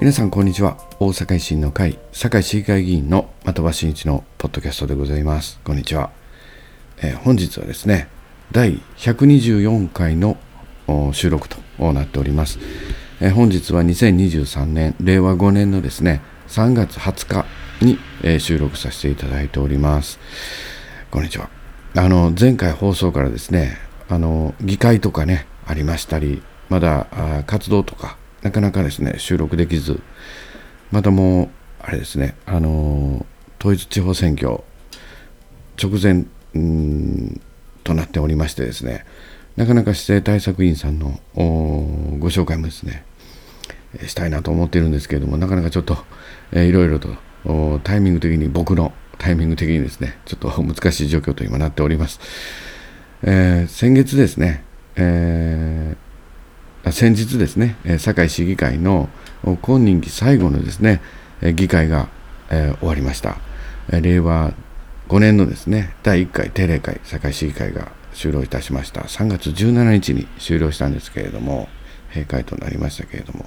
皆さんこんにちは。大阪維新の会堺市議会議員の的場真一のポッドキャストでございます。こんにちは、えー、本日はですね第124回の収録となっております、えー、本日は2023年令和5年のですね3月20日に、えー、収録させていただいております。こんにちは。あの前回放送からですねあの議会とかねありましたりまだ活動とかなかなかですね、収録できず、またもう、あれですね、あの統一地方選挙直前となっておりましてですね、なかなか市政対策員さんのご紹介もですね、したいなと思っているんですけれども、なかなかちょっと、えー、いろいろとタイミング的に、僕のタイミング的にですね、ちょっと難しい状況と今なっております。えー、先月ですね、えー先日ですね、堺市議会の今任期最後のですね、議会が、終わりました。令和5年のですね、第1回定例会、堺市議会が終了いたしました。3月17日に終了したんですけれども、閉会となりましたけれども、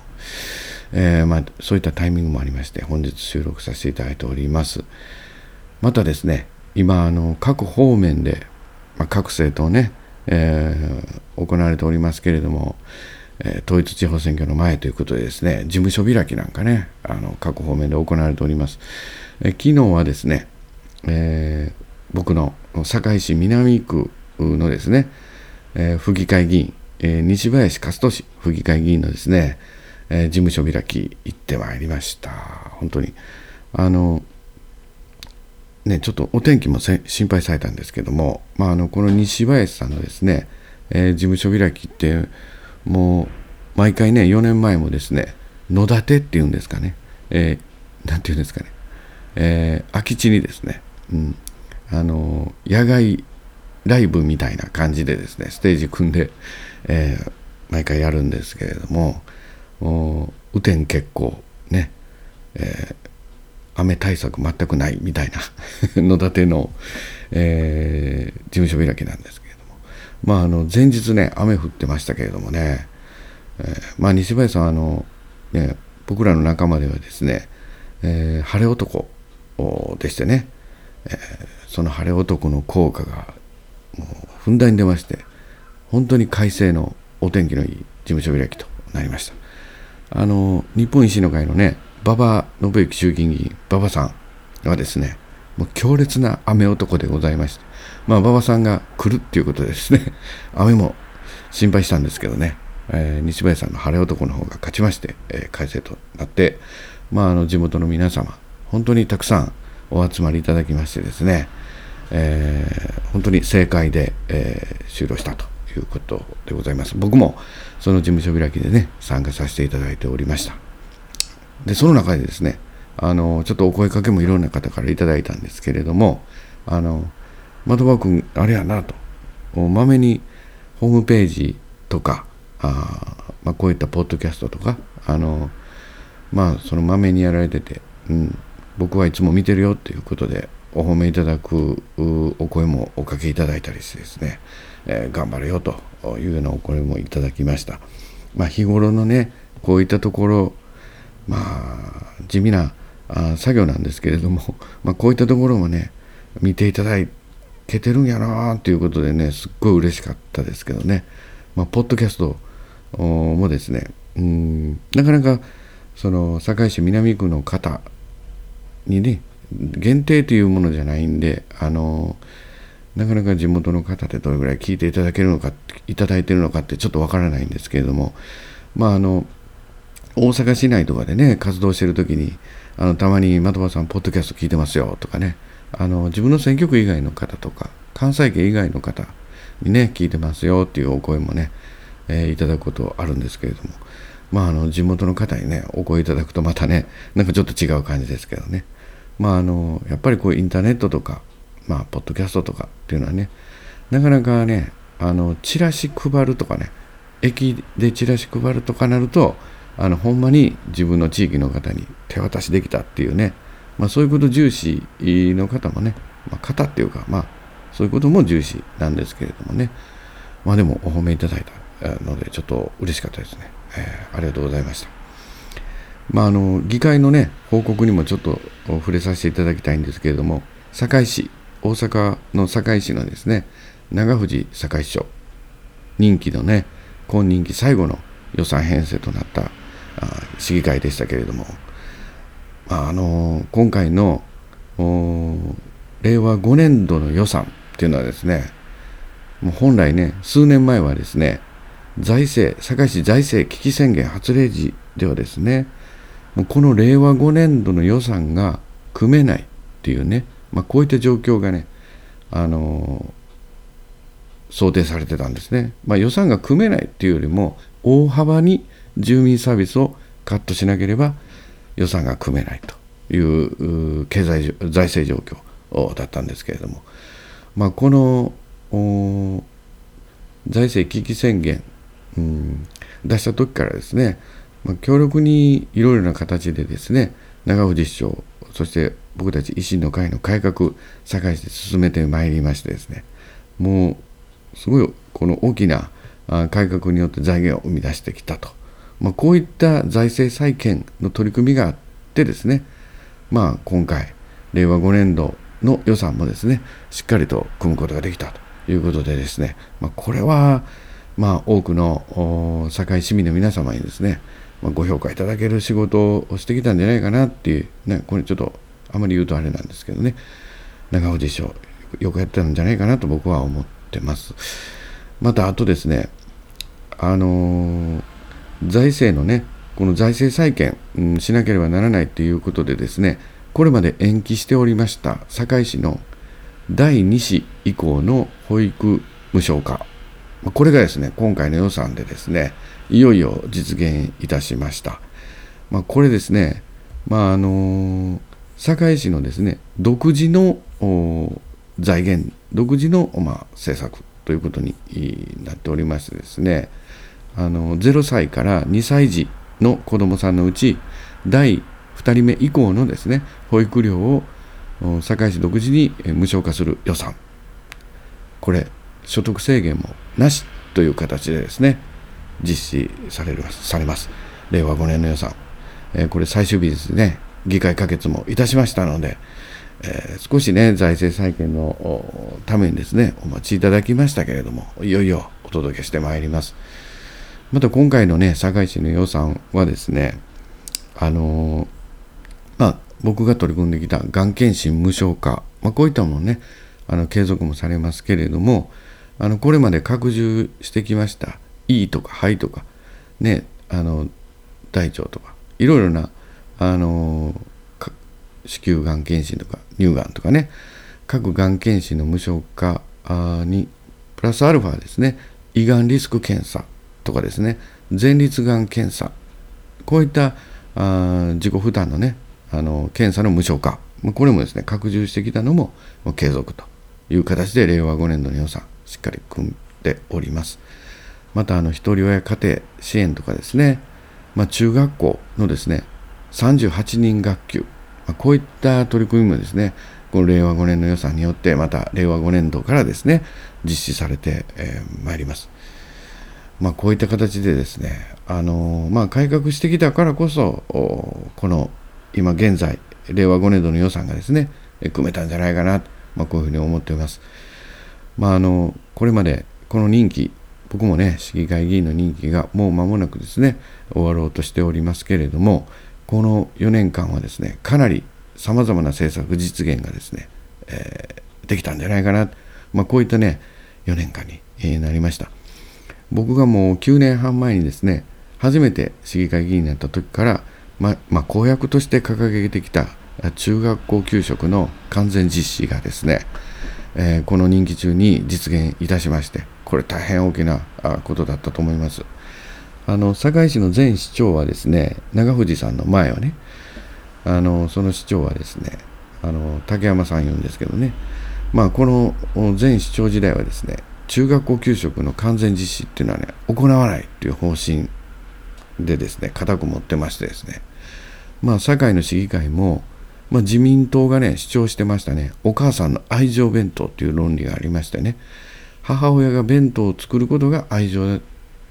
えー、まあ、そういったタイミングもありまして、本日収録させていただいております。またですね、今、あの各方面で、まあ、各政党ね、えー、行われておりますけれども、え統一地方選挙の前ということでですね、事務所開きなんかね、あの各方面で行われております。え昨日はですね、えー、僕の堺市南区のですね、えー、府議会議員、えー、西林勝利府議会議員のですね、え事務所開き行ってまいりました。本当に。あの、ね、ちょっとお天気も心配されたんですけども、まあ、あのこの西林さんのですね、え事務所開きって、もう毎回ね4年前もですね野立てっていうんですかね、えー、なんていうんですかね、えー、空き地にですね、うん、あの野外ライブみたいな感じでですねステージ組んで、えー、毎回やるんですけれどもも雨天決行ね、えー、雨対策全くないみたいな野立ての、えー、事務所開きなんですまあ、あの前日ね、雨降ってましたけれどもね、えー、まあ、西林さんあの、ね、僕らの仲間ではですね、えー、晴れ男でしてね、えー、その晴れ男の効果がもうふんだんに出まして、本当に快晴のお天気のいい事務所開きとなりました。あの、日本維新の会のね、馬場信之衆議院議員、馬場さんはですね、もう強烈な雨男でございまして、まあ、馬場さんが来るっていうことですね、雨も心配したんですけどね、えー、西林さんの晴れ男の方が勝ちまして、えー、改正となって、まあ、あの地元の皆様、本当にたくさんお集まりいただきましてですね、えー、本当に正解で、えー、終了したということでございます。僕もその事務所開きでね、参加させていただいておりました。で、その中でですね、あの、ちょっとお声かけもいろんな方からいただいたんですけれども、あの、的場君あれやなとまめにホームページとかあ、まあ、こういったポッドキャストとかあのまあそのまめにやられてて、うん、僕はいつも見てるよっていうことでお褒めいただくお声もおかけいただいたりしてですね、えー、頑張れよというようなお声もいただきました。まあ、日頃のねこういったところまあ地味なあ作業なんですけれども、まあ、こういったところもね見ていただいてけてるんやなということでねすっごい嬉しかったですけどね、まあ、ポッドキャストもですねうんなかなかその堺市南区の方にね限定というものじゃないんであのなかなか地元の方でどれぐらい聞いていただけるのかいただいてるのかってちょっとわからないんですけれどもまああの大阪市内とかでね活動してる時にあのたまに的場さんポッドキャスト聞いてますよとかねあの自分の選挙区以外の方とか関西圏以外の方にね聞いてますよっていうお声もね、えー、いただくことあるんですけれども。まああの地元の方にねお声いただくとまたねなんかちょっと違う感じですけどね。まああのやっぱりこうインターネットとかまあポッドキャストとかっていうのはねなかなかねあのチラシ配るとかね駅でチラシ配るとかなるとあのほんまに自分の地域の方に手渡しできたっていうねまあ、そういうこと重視の方もね、まあ、方っていうか、まあ、そういうことも重視なんですけれどもね、まあでもお褒めいただいたので、ちょっと嬉しかったですね。えー、ありがとうございました。まあ、あの議会のね報告にもちょっと触れさせていただきたいんですけれども堺市大阪の堺市のですね長藤堺市長任期のね今任期最後の予算編成となった市議会でしたけれども、あ、の今回の令和5年度の予算っていうのはですねもう本来ね数年前はですね財政堺市財政危機宣言発令時ではですねもうこの令和5年度の予算が組めないっていうね、まあ、こういった状況がね、あのー、想定されてたんですね。まあ、予算が組めないっていうよりも大幅に住民サービスをカットしなければ予算が組めないという経済財政状況だったんですけれども、まあ、この財政危機宣言、うん、出した時からですねまあ、強力にいろいろな形でですね長藤市長そして僕たち維新の会の改革堺市で進めてまいりましてですねもうすごいこの大きな改革によって財源を生み出してきたと、まあ、こういった財政再建の取り組みがあってですねまあ今回令和5年度の予算もですねしっかりと組むことができたということでですね、まあ、これはまあ多くの堺市民の皆様にですねまあ、ご評価いただける仕事をしてきたんじゃないかなっていう、ね、これちょっとあまり言うとあれなんですけどね、長尾師匠、よくやってたんじゃないかなと僕は思ってます。また、あとですね、あのー、財政のね、この財政再建、うん、しなければならないということでですね、これまで延期しておりました堺市の第2子以降の保育無償化、これがですね、今回の予算でですね、いよいよ実現いたしました。まあ、これですね、まああの堺市のですね独自の財源独自の、まあ、政策ということになっておりましてですねあの0歳から2歳児の子どもさんのうち第2人目以降のですね保育料を堺市独自に無償化する予算これ所得制限もなしという形でですね実施されるされます。令和5年の予算、えー、これ最終日ですね、議会可決もいたしましたので、えー、少しね、財政再建のためにですね、お待ちいただきましたけれども、いよいよお届けしてまいります。また今回のね、堺市の予算はですね、あのー、まあ、僕が取り組んできたがん検診無償化、まあ、こういったものね、あの継続もされますけれども、あのこれまで拡充してきました胃とか肺とかねあの大腸とかいろいろなあの子宮がん検診とか乳がんとかね各がん検診の無償化にプラスアルファですね胃がんリスク検査とかですね。前立がん検査。こういったあ自己負担のねあの検査の無償化。これもですね拡充してきたのも継続という形で令和5年度の予算しっかり組んでおります。またあの一人親家庭支援とかですね、まあ、中学校のですね38人学級、ま、こういった取り組みもですねこの令和5年の予算によってまた令和5年度からですね実施されてま、いります。まあ、こういった形でですね、あのまあ、改革してきたからこそこの今現在令和5年度の予算がですね組めたんじゃないかな、まあ、こういうふうに思っています。まあ、あのこれまでこの任期僕もね市議会議員の任期がもう間もなくですね終わろうとしておりますけれどもこの4年間はですねかなりさまざまな政策実現がですね、えー、できたんじゃないかな、まあ、こういったね4年間に、なりました僕がもう9年半前にですね初めて市議会議員になった時から、ままあ、公約として掲げてきた中学校給食の完全実施がですね、えー、この任期中に実現いたしましてこれ大変大きなことだったと思います。あの堺市の前市長はですね長藤さんの前はねあのその市長はですねあの竹山さん言うんですけどねまあこの前市長時代はですね中学校給食の完全実施っていうのはね行わないっていう方針でですね固く持ってましてですね。まあ堺の市議会も、まあ、自民党がね主張してましたね。お母さんの愛情弁当っていう論理がありましてね。母親が弁当を作ることが愛情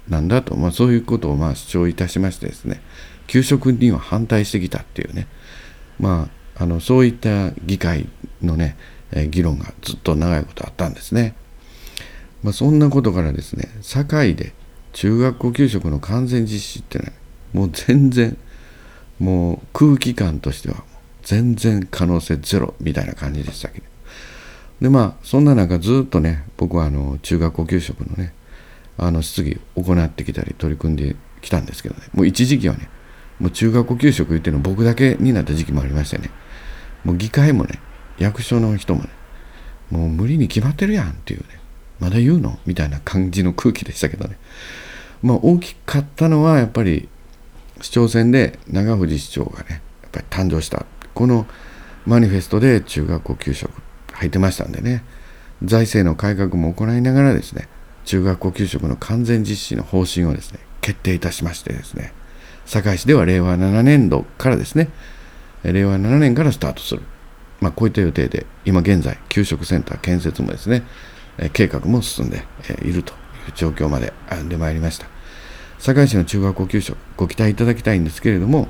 なんだと、まあ、そういうことをまあ主張いたしましてですね、給食には反対してきたっていうね。まああのそういった議会のね、議論がずっと長いことあったんですね。まあ、そんなことからですね堺で中学校給食の完全実施ってねもう全然もう空気感としては全然可能性ゼロみたいな感じでしたけ。どでまあそんな中ずっとね僕はあの中学校給食のねあの質疑を行ってきたり取り組んできたんですけどねもう一時期はねもう中学校給食言ってるの僕だけになった時期もありましてねもう議会もね役所の人もねもう無理に決まってるやんっていうねまだ言うの？みたいな感じの空気でしたけどね。まあ大きかったのはやっぱり市長選で長藤市長がねやっぱり誕生した。このマニフェストで中学校給食入ってましたんでね。財政の改革も行いながらですね中学校給食の完全実施の方針をですね決定いたしましてですね。堺市では令和7年度からですね令和7年からスタートする、まあ、こういった予定で今現在給食センター建設もですね計画も進んでいるという状況まで歩んでまいりました。堺市の中学校給食ご期待いただきたいんですけれども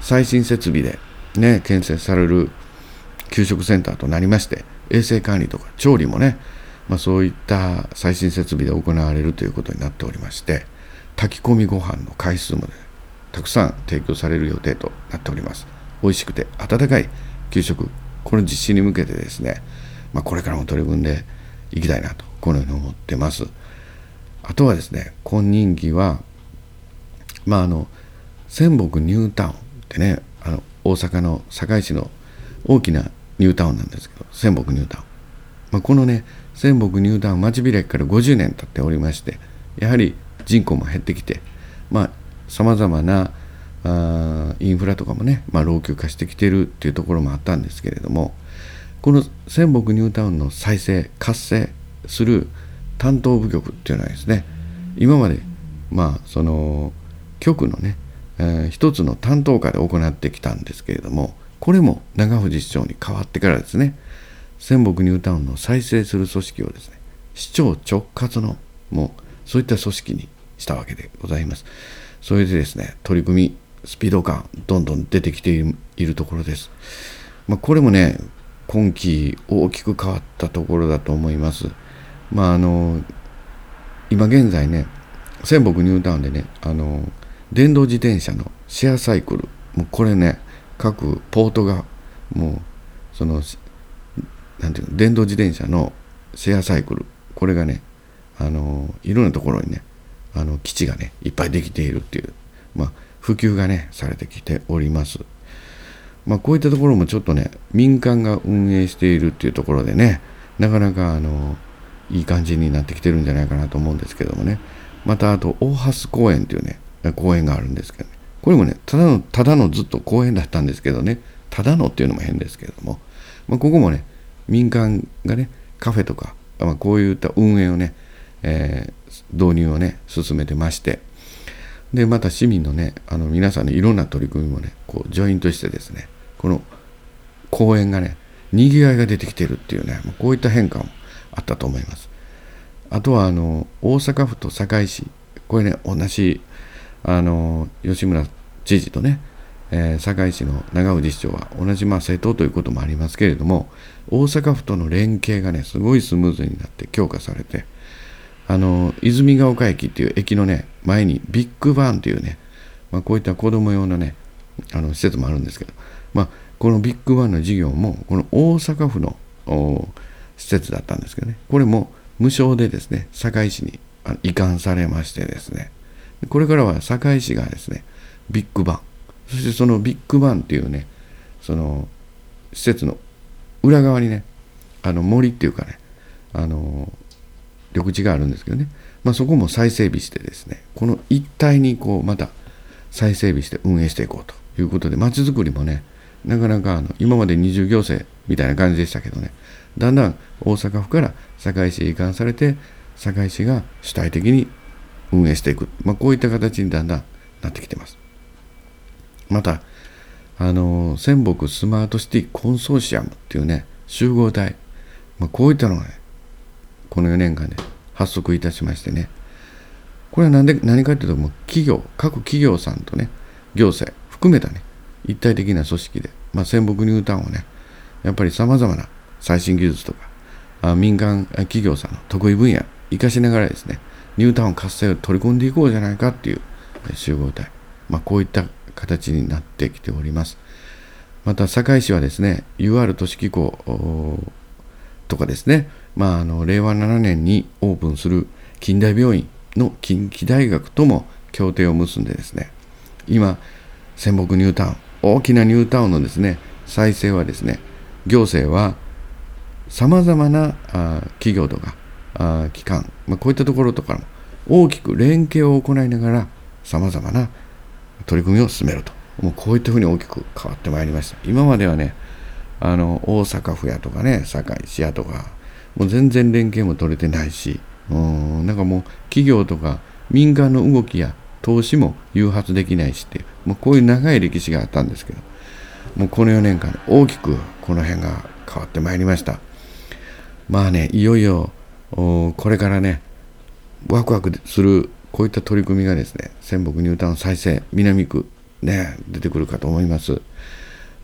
最新設備でね建設される給食センターとなりまして衛生管理とか調理もね、まあ、そういった最新設備で行われるということになっておりまして炊き込みご飯の回数もねたくさん提供される予定となっております。美味しくて温かい給食この実施に向けてですね、まあ、これからも取り組んでいきたいなとこのように思ってます。あとはですね今任期はまああの仙北ニュータウンってねあの大阪の堺市の大きなニュータウンなんですけど仙北ニュータウン、まあ、このね仙北ニュータウン町開きから50年経っておりましてやはり人口も減ってきてまあさまざまなあインフラとかもね、まあ、老朽化してきてるっていうところもあったんですけれどもこの仙北ニュータウンの再生活性する担当部局っていうのはですね今までまあその局のね、えー、一つの担当課で行ってきたんですけれどもこれも長藤市長に代わってからですね仙北ニュータウンの再生する組織をですね市長直轄のもうそういった組織にしたわけでございます。それでですね取り組みスピード感どんどん出てきているところです、まあ、これもね今期大きく変わったところだと思いますまああの今現在ね仙北ニュータウンでねあの電動自転車のシェアサイクルもうこれね各ポートがもうそのなんていうの電動自転車のシェアサイクルこれがねあのいろんなところにねあの基地がねいっぱいできているっていう、まあ、普及がねされてきております。まあ、こういったところもちょっとね民間が運営しているっていうところでねなかなかあのいい感じになってきてるんじゃないかなと思うんですけどもね。またあと大蓮公園っていうね公園があるんですけどね。これもねただのただのずっと公園だったんですけどね。ただのっていうのも変ですけども、まあ、ここもね民間がねカフェとか、まあ、こういった運営をね、えー、導入をね進めてまして。でまた市民のねあの皆さんのいろんな取り組みもねこうジョイントしてですね。この公園がねにぎわいが出てきてるっていうねこういった変化もあったと思います。あとはあの大阪府と堺市これね同じあの吉村知事とねえー、堺市の長藤市長は同じまあ政党ということもありますけれども大阪府との連携がねすごいスムーズになって強化されてあの泉ヶ丘駅っていう駅のね前にビッグバンというね、まあ、こういった子供用のねあの施設もあるんですけど、まあ、このビッグバンの事業もこの大阪府の施設だったんですけどね。これも無償でですね堺市に移管されましてですね。これからは堺市がですねビッグバン。そしてそのビッグバンっていうねその施設の裏側にねあの森っていうかねあの緑地があるんですけどね、まあ、そこも再整備してですねこの一帯にこうまた再整備して運営していこうということで街づくりもねなかなかあの今まで二重行政みたいな感じでしたけどね。だんだん大阪府から堺市へ移管されて堺市が主体的に運営していく、まあ、こういった形にだんだんなってきてます。またあの仙北スマートシティコンソーシアムっていうね集合体、まあ、こういったのがねこの4年間で発足いたしましてね。これは何で何かというともう企業各企業さんとね行政含めたね一体的な組織で、まあ、仙北ニュータウンをねやっぱりさまざまな最新技術とかあ民間企業さんの得意分野生かしながらですねニュータウン活性を取り込んでいこうじゃないかっていう集合体、まあ、こういった形になってきております。また堺市はですね UR 都市機構とかですね、まあ、あの令和7年にオープンする近代病院の近畿大学とも協定を結んでですね今仙北ニュータウン大きなニュータウンのですね再生はですね行政はさまざまなあ企業とかあ機関、まあ、こういったところとかも大きく連携を行いながらさまざまな取り組みを進めると。もうこういったふうに大きく変わってまいりました。今まではねあの大阪府やとかね堺市やとかもう全然連携も取れてないしうんなんかもう企業とか民間の動きや投資も誘発できないしっていうもうこういう長い歴史があったんですけどもうこの4年間大きくこの辺が変わってまいりました。まあねいよいよこれからねワクワクするこういった取り組みがですね仙北ニュータウン再生南区ね出てくるかと思います。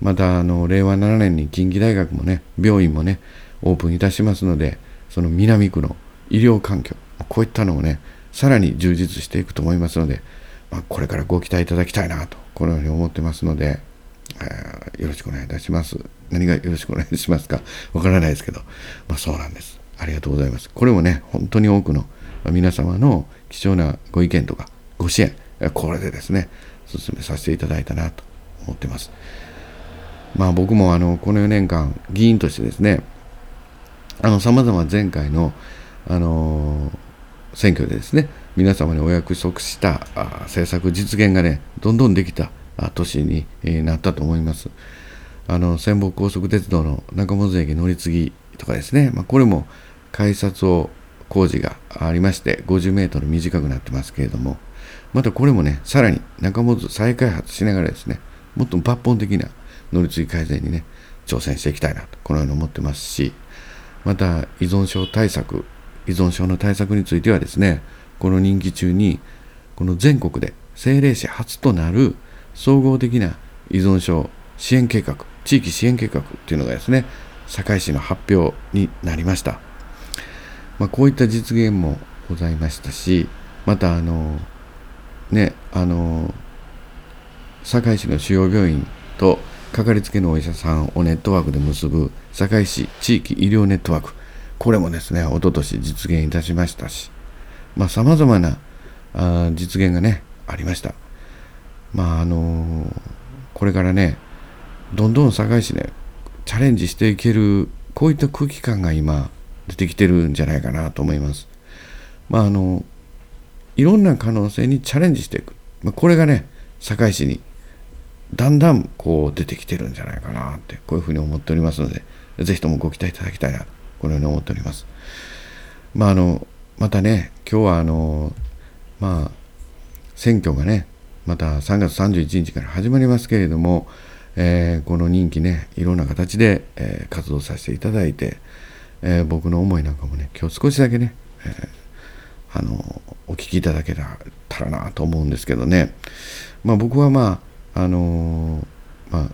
またあの令和7年に近畿大学もね病院もねオープンいたしますのでその南区の医療環境こういったのをねさらに充実していくと思いますので、まあ、これからご期待いただきたいなとこのように思ってますので、えー、よろしくお願いいたします。何がよろしくお願いしますかわからないですけど、まあ、そうなんです。ありがとうございます。これもね本当に多くの皆様の貴重なご意見とかご支援これでですね進めさせていただいたなと思ってます。まあ僕もあのこの4年間議員としてですねあの様々前回のあの選挙でですね皆様にお約束した政策実現がねどんどんできた年になったと思います。あの仙北高速鉄道の中本駅乗り継ぎとかですね、まあ、これも改札を工事がありまして50メートル短くなってますけれども。またこれもねさらに中本再開発しながらですねもっと抜本的な乗り継ぎ改善にね挑戦していきたいなとこのように思ってますし。また依存症対策依存症の対策についてはですねこの任期中にこの全国で政令市初となる総合的な依存症支援計画地域支援計画っていうのがですね堺市の発表になりました、まあ、こういった実現もございましたしまたあのねあの堺市の主要病院とかかりつけのお医者さんをネットワークで結ぶ堺市地域医療ネットワークこれもですね、おととし実現いたしましたし、まあ、様々なあ実現がね、ありました。まあ、あのー、これからね、どんどん堺市ね、チャレンジしていける、こういった空気感が今、出てきてるんじゃないかなと思います。まあ、あの、いろんな可能性にチャレンジしていく。まあ、これがね、堺市にだんだんこう出てきてるんじゃないかなって、こういうふうに思っておりますので、ぜひともご期待いただきたいなこのように思っております。まああのまたね今日はあのまあ選挙がねまた3月31日から始まりますけれども、えー、この任期ねいろんな形で、えー、活動させていただいて、えー、僕の思いなんかもね今日少しだけね、えあのお聞きいただけたらなと思うんですけどね。まあ僕はまああのま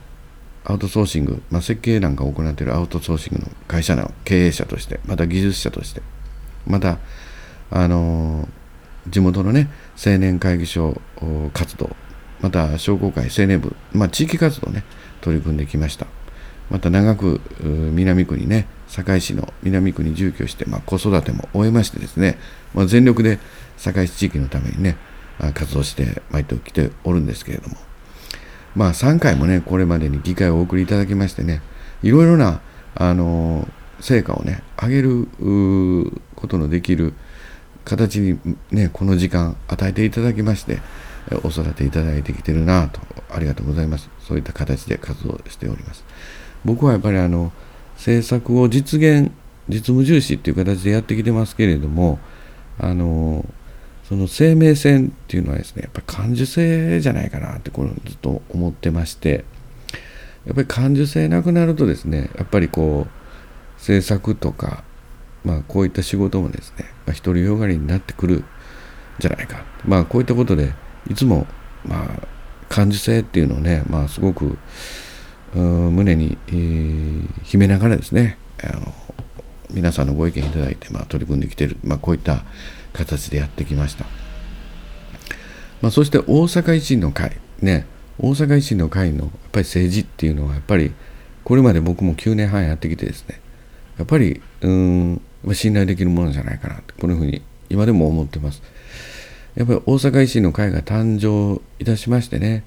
あアウトソーシング、まあ、設計なんかを行っているアウトソーシングの会社の経営者として、また技術者として、また、あの地元のね、青年会議所活動、また商工会青年部、まあ、地域活動ね、取り組んできました。また長く南区にね、堺市の南区に住居して、まあ、子育ても終えましてですね、まあ、全力で堺市地域のためにね、活動してまいってきておるんですけれども、まあ3回もね、これまでに議会をお送りいただきましてね、いろいろな、あの成果をね、上げることのできる形にね、この時間与えていただきまして、お育ていただいてきてるなと、ありがとうございます。そういった形で活動しております。僕はやっぱりあの、政策を実現、実務重視っていう形でやってきてますけれども、あのその生命線っていうのはですねやっぱり感受性じゃないかなってこれずっと思ってましてやっぱり感受性なくなるとですねやっぱりこう制作とかまあこういった仕事もですね、まあ、独りよがりになってくるんじゃないか。まあこういったことでいつもまあ感受性っていうのをね、まあ、すごく胸に、えー、秘めながらですねあの皆さんのご意見いただいて、まあ、取り組んできてる、まあ、こういった形でやってきました、まあ、そして大阪維新の会ね大阪維新の会のやっぱり政治っていうのはやっぱりこれまで僕も9年半やってきてですねやっぱりうん信頼できるものじゃないかなってこのふうに今でも思ってます。やっぱり大阪維新の会が誕生いたしましてね、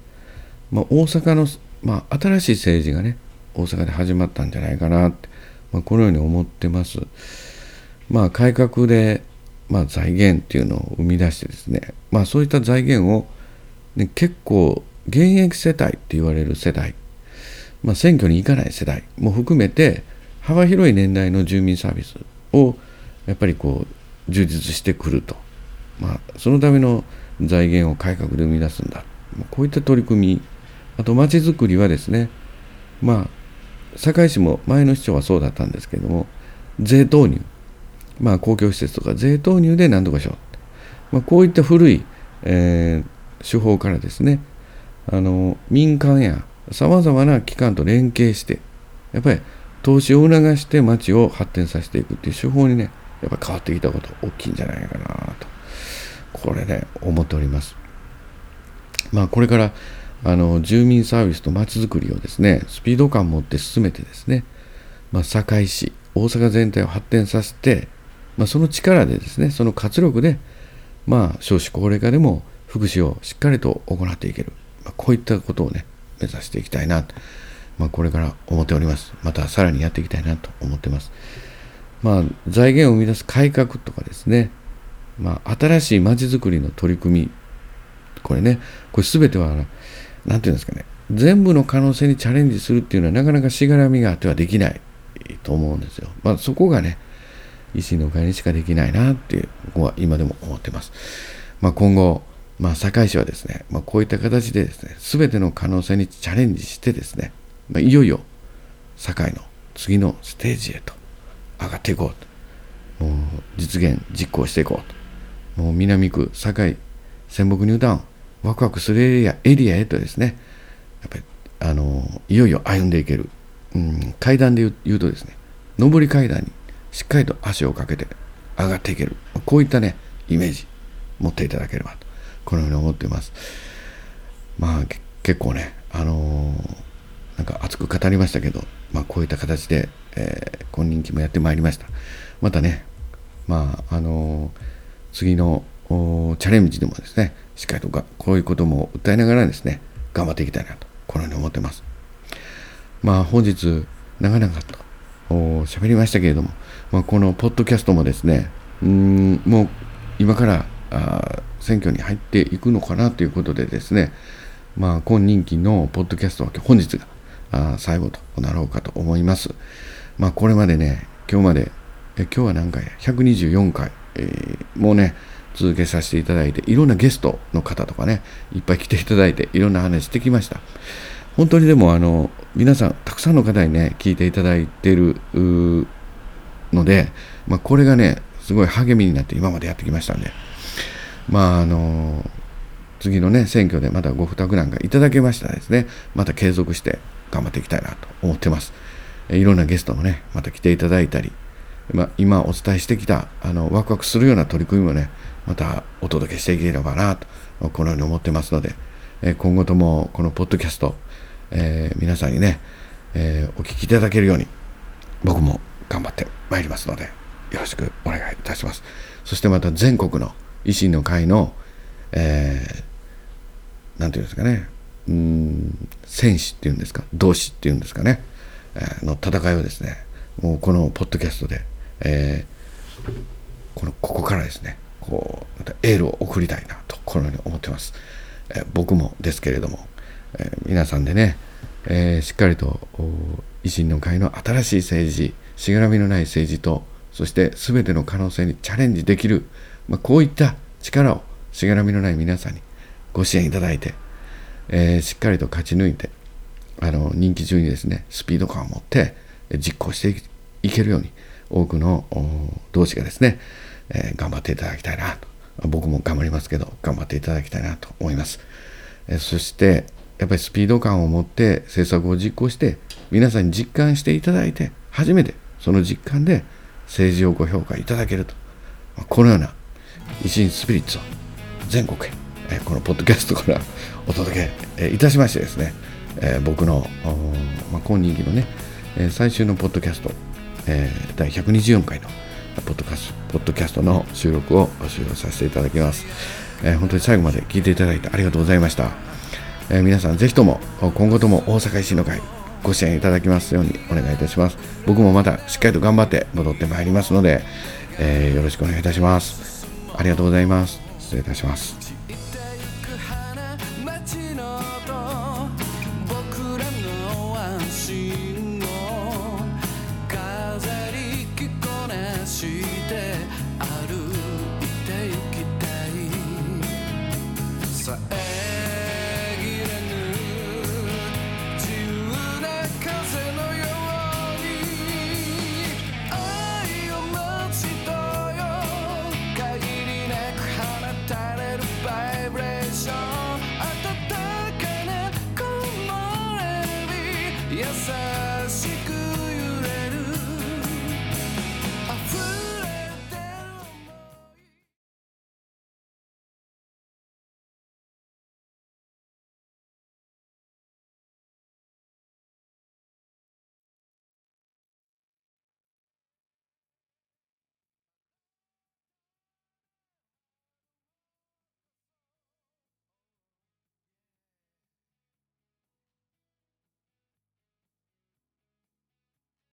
まあ、大阪の、まあ、新しい政治がね大阪で始まったんじゃないかなって、まあ、このように思ってます。まあ改革で、まあ、財源っていうのを生み出してですねまあそういった財源を、ね、結構現役世帯って言われる世代、まあ、選挙に行かない世代も含めて幅広い年代の住民サービスをやっぱりこう充実してくると、まあ、そのための財源を改革で生み出すんだ。こういった取り組みあとまちづくりはですねまあ堺市も前の市長はそうだったんですけども税投入。まあ公共施設とか税投入で何とかしよう、まあ、こういった古い、えー、手法からですねあの民間やさまざまな機関と連携してやっぱり投資を促して町を発展させていくっていう手法にねやっぱ変わってきたこと大きいんじゃないかなと。これね思っております。まあこれからあの住民サービスと町づくりをですねスピード感を持って進めてですね、まあ、堺市大阪全体を発展させて、まあ、その力でですねその活力でまあ少子高齢化でも福祉をしっかりと行っていける。まあ、こういったことをね、目指していきたいなと、まあ、これから思っております。またさらにやっていきたいなと思ってます。まあ、財源を生み出す改革とかですね、まあ、新しいまちづくりの取り組み、これね、これすべては、なんていうんですかね、全部の可能性にチャレンジするっていうのはなかなかしがらみがあってはできないと思うんですよ。まあ、そこがね、維新の会にしかできないなっていう、ここは今でも思ってます。まあ、今後、まあ、堺市はですね、まあ、こういった形でですね、すべての可能性にチャレンジしてですね、いよいよ堺の次のステージへと上がっていこうと。もう実現、実行していこうと。もう南区、堺、仙北ニュータウン、ワクワクするエリアエリアへとですね、やっぱり、あの、いよいよ歩んでいける。うん、階段で言うとですね、上り階段にしっかりと足をかけて上がっていける。こういったね、イメージ持っていただければと。このように思っています。まあ結構ね、あのー、なんか熱く語りましたけど、まあこういった形で、えー、今人気もやってまいりました。またね、まああのー、次のチャレンジでもですね、しっかりとかこういうことも訴えながらですね、頑張っていきたいなと、このように思ってます。まあ本日、長々と喋りましたけれども、まあ、このポッドキャストもですね、うん、もう今からあ選挙に入っていくのかなということでですね、まあ、今任期のポッドキャストは本日があ最後となろうかと思います。まあ、これまでね、今日まで、え今日は何回 ?124 回、えー、もうね、続けさせていただいて、いろんなゲストの方とかね、いっぱい来ていただいて、いろんな話してきました。本当にでも、あの、皆さん、たくさんの方にね、聞いていただいてるので、まあ、これがね、すごい励みになって今までやってきましたんで、まああの次のね選挙でまたご負託なんかいただけましたらですねまた継続して頑張っていきたいなと思ってます。いろんなゲストもねまた来ていただいたり、ま、今お伝えしてきたあのワクワクするような取り組みもねまたお届けしていければなとこのように思ってますので今後ともこのポッドキャスト、えー、皆さんにね、えー、お聞きいただけるように僕も頑張ってまいりますのでよろしくお願いいたします。そしてまた全国の維新の会の、えー、なんていうんですかね、うん、戦士っていうんですか、同志っていうんですかね、えー、の戦いをですね、もうこのポッドキャストで、えー、このここからですね、こう、またエールを送りたいなと、このように思ってます。えー、僕もですけれども、えー、皆さんでね、えー、しっかりと維新の会の新しい政治、しがらみのない政治と、そして全ての可能性にチャレンジできるまあ、こういった力をしがらみのない皆さんにご支援いただいて、えー、しっかりと勝ち抜いてあの人気中にですねスピード感を持って実行していけるように多くの同志がですね、えー、頑張っていただきたいなと。僕も頑張りますけど頑張っていただきたいなと思います、えー、そして、やっぱりスピード感を持って政策を実行して皆さんに実感していただいて初めてその実感で政治をご評価いただけると。このような維新スピリッツを全国へこのポッドキャストからお届けいたしましてですね僕の、まあ、今任期のね最終のポッドキャスト第124回のポッドキャストポッドキャストの収録を終了させていただきます、本当に最後まで聞いていただいてありがとうございました、皆さんぜひとも今後とも大阪維新の会ご支援いただきますようにお願いいたします。僕もまたしっかりと頑張って戻ってまいりますので、えー、よろしくお願いいたします。ありがとうございます。失礼いたします hanging in the